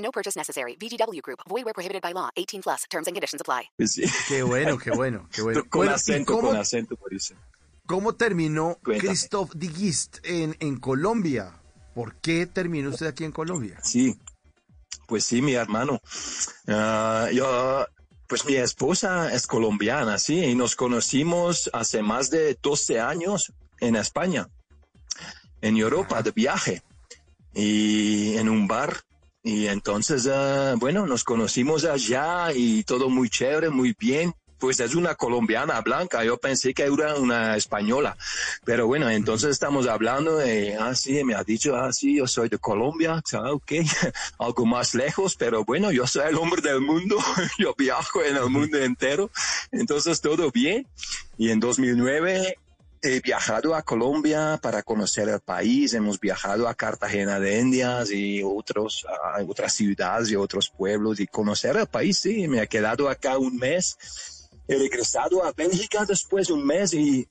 No purchase necessary. VGW Group. Void where prohibited by law. 18 plus. Terms and conditions apply. Sí. Qué bueno, qué bueno, qué bueno. Con Bueno, ¿y acento, cómo, con acento, por eso. cómo terminó Cuéntame. Christoph Digist en, en Colombia? ¿Por qué terminó usted aquí en Colombia? Sí, pues sí, mi hermano. Ah, yo, pues mi esposa es colombiana, sí, y nos conocimos hace más de 12 años en España, en Europa, de viaje, y en un bar. Y entonces, ah, bueno, nos conocimos allá y todo muy chévere, muy bien. Pues es una colombiana blanca, yo pensé que era una española. Pero bueno, entonces estamos hablando de, ah, sí, me ha dicho, ah, sí, yo soy de Colombia, ah, ok, algo más lejos, pero bueno, yo soy el hombre del mundo, yo viajo en el mundo entero, entonces todo bien. Y en 2009 he viajado a Colombia para conocer el país, hemos viajado a Cartagena de Indias y otros, otras ciudades y otros pueblos y conocer el país, sí, me he quedado acá un mes, he regresado a Bélgica después de un mes y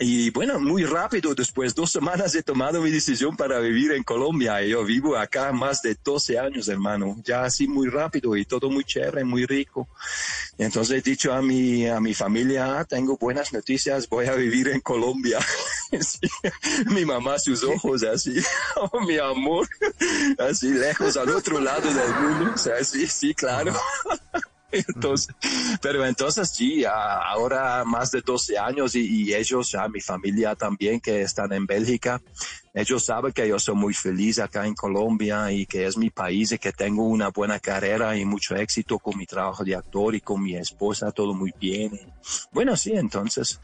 y bueno, muy rápido, después de dos semanas he tomado mi decisión para vivir en Colombia. Yo vivo acá más de 12 años, hermano, ya así muy rápido y todo muy chévere, muy rico. Entonces he dicho a mi, a mi familia, "Ah, tengo buenas noticias, voy a vivir en Colombia. Sí. Mi mamá, sus ojos así, oh, mi amor, así lejos al otro lado del mundo. O sea, sí, sí, claro. Entonces, pero entonces sí, ahora más de 12 años y, ellos, a mi familia también que están en Bélgica, ellos saben que yo soy muy feliz acá en Colombia y que es mi país y que tengo una buena carrera y mucho éxito con mi trabajo de actor y con mi esposa, todo muy bien. Bueno, sí, entonces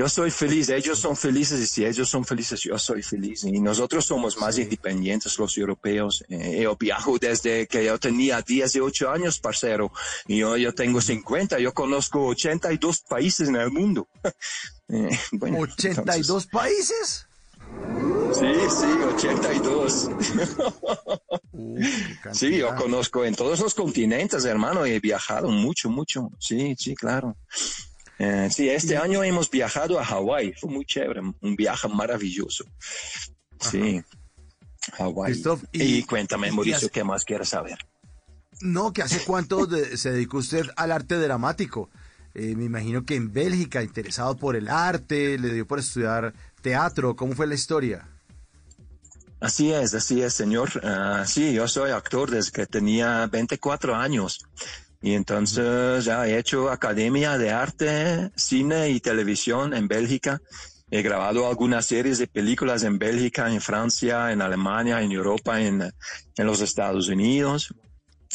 yo soy feliz, ellos son felices y si ellos son felices, yo soy feliz. Y nosotros somos más independientes los europeos. Eh, yo viajo desde que yo tenía 18 años, parcero, y yo, yo tengo 50, yo conozco 82 países en el mundo. Eh, bueno, ¿82 países? sí, sí, 82. Uh, qué Sí, yo conozco en todos los continentes, hermano, he viajado mucho, mucho. Sí, sí, claro. Eh, sí, este año hemos viajado a Hawái, fue muy chévere, un viaje maravilloso. Sí, Hawái. Y, y- cuéntame, y Mauricio, hace- ¿qué más quieres saber? No, que hace cuánto de- se dedicó usted al arte dramático. Eh, me imagino que en Bélgica, interesado por el arte, le dio por estudiar teatro. ¿Cómo fue la historia? Así es, así es, señor. Ah, sí, yo soy actor desde que tenía 24 años. Y entonces ya he hecho academia de arte, cine y televisión en Bélgica. He grabado algunas series de películas en Bélgica, en Francia, en Alemania, en Europa, en, en los Estados Unidos.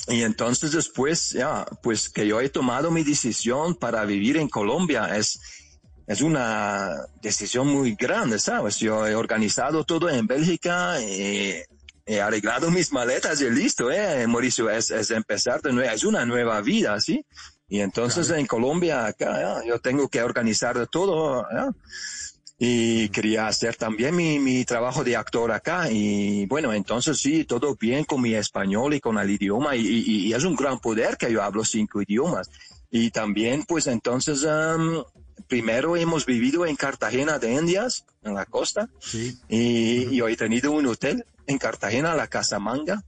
Y entonces después, ya, pues que yo he tomado mi decisión para vivir en Colombia es, es una decisión muy grande, ¿sabes? Yo he organizado todo en Bélgica, eh, he arreglado mis maletas y listo, ¿eh? Mauricio, es, es empezar de nuevo, es una nueva vida, ¿sí? Y entonces en Colombia, acá, ya, yo tengo que organizar de todo, ¿ya? Y quería hacer también mi, mi trabajo de actor acá. Y bueno, entonces sí, todo bien con mi español y con el idioma. Y, y- y es un gran poder que yo hablo cinco idiomas. Y también, pues entonces, am, primero hemos vivido en Cartagena de Indias, en la costa. Sí. Y, y yo he tenido un hotel en Cartagena, la Casa Manga.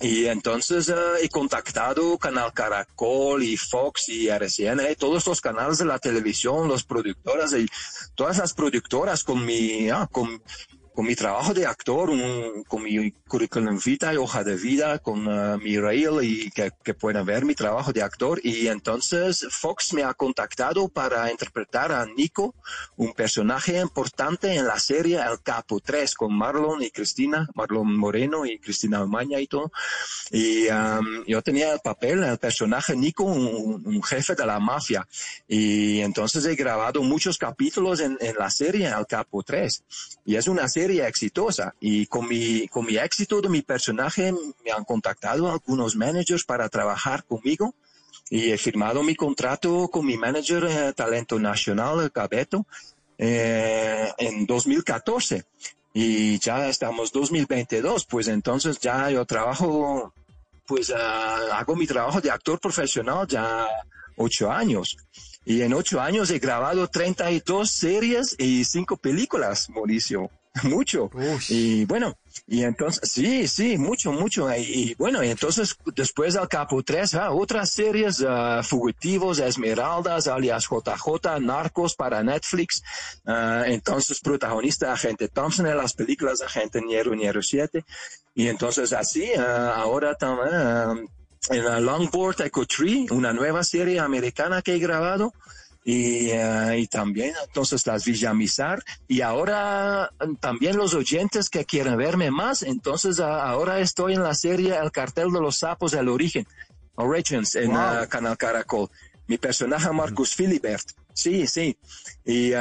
Y entonces eh, he contactado Canal Caracol y Fox y RCN, eh, todos los canales de la televisión, los productoras todas las productoras con mi, ah, con, con mi trabajo de actor, un- con mi currículum vitae, hoja de vida, con eh, mi reel y que, que puedan ver mi trabajo de actor. Y entonces Fox me ha contactado para interpretar a Nico, un personaje importante en la serie El Capo 3 con Marlon y Cristina, Marlon Moreno y Cristina Almaña y todo. Y um, yo tenía el papel, el personaje Nico, un, un jefe de la mafia. Y entonces he grabado muchos capítulos en, en la serie El Capo 3. Y es una serie serie exitosa. Y con mi, con mi éxito de mi personaje me han contactado algunos managers para trabajar conmigo y he firmado mi contrato con mi manager eh, talento nacional, Cabeto, eh, en 2014. Y ya estamos 2022, pues entonces ya yo trabajo, pues ah, hago mi trabajo de actor profesional ya ocho años. Y en ocho años he grabado 32 series y cinco películas, Mauricio. Mucho. Y bueno, y entonces, sí, sí, mucho, mucho. Y, bueno, y entonces después del Capo 3, ah, otras series, uh, Fugitivos, Esmeraldas, alias JJ, Narcos para Netflix. Uh, entonces, protagonista Agente Thompson en las películas Agente Niero Niero 7. Y entonces así, uh, ahora también en la Longboard Echo Tree, una nueva serie americana que he grabado y, uh, y, también entonces las Villamizar y ahora también los oyentes que quieren verme más, entonces uh, ahora estoy en la serie El cartel de los sapos del origen, Origins en wow. uh, Canal Caracol. Mi personaje Marcus Philibert. Sí, sí. Y,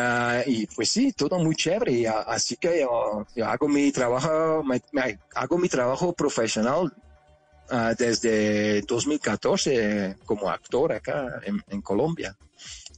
y, pues sí, todo muy chévere. Y, así que yo, yo, hago mi trabajo, me, me, hago mi trabajo profesional desde 2014 como actor acá en, en Colombia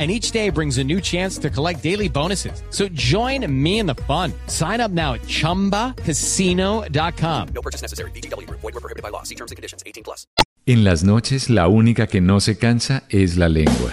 and each day brings a new chance to collect daily bonuses. So join me in the fun. Sign up now at ChumbaCasino.com. No purchase necessary. BGW. Void were prohibited by law. See terms and conditions. 18 plus. En las noches, la única que no se cansa es la lengua.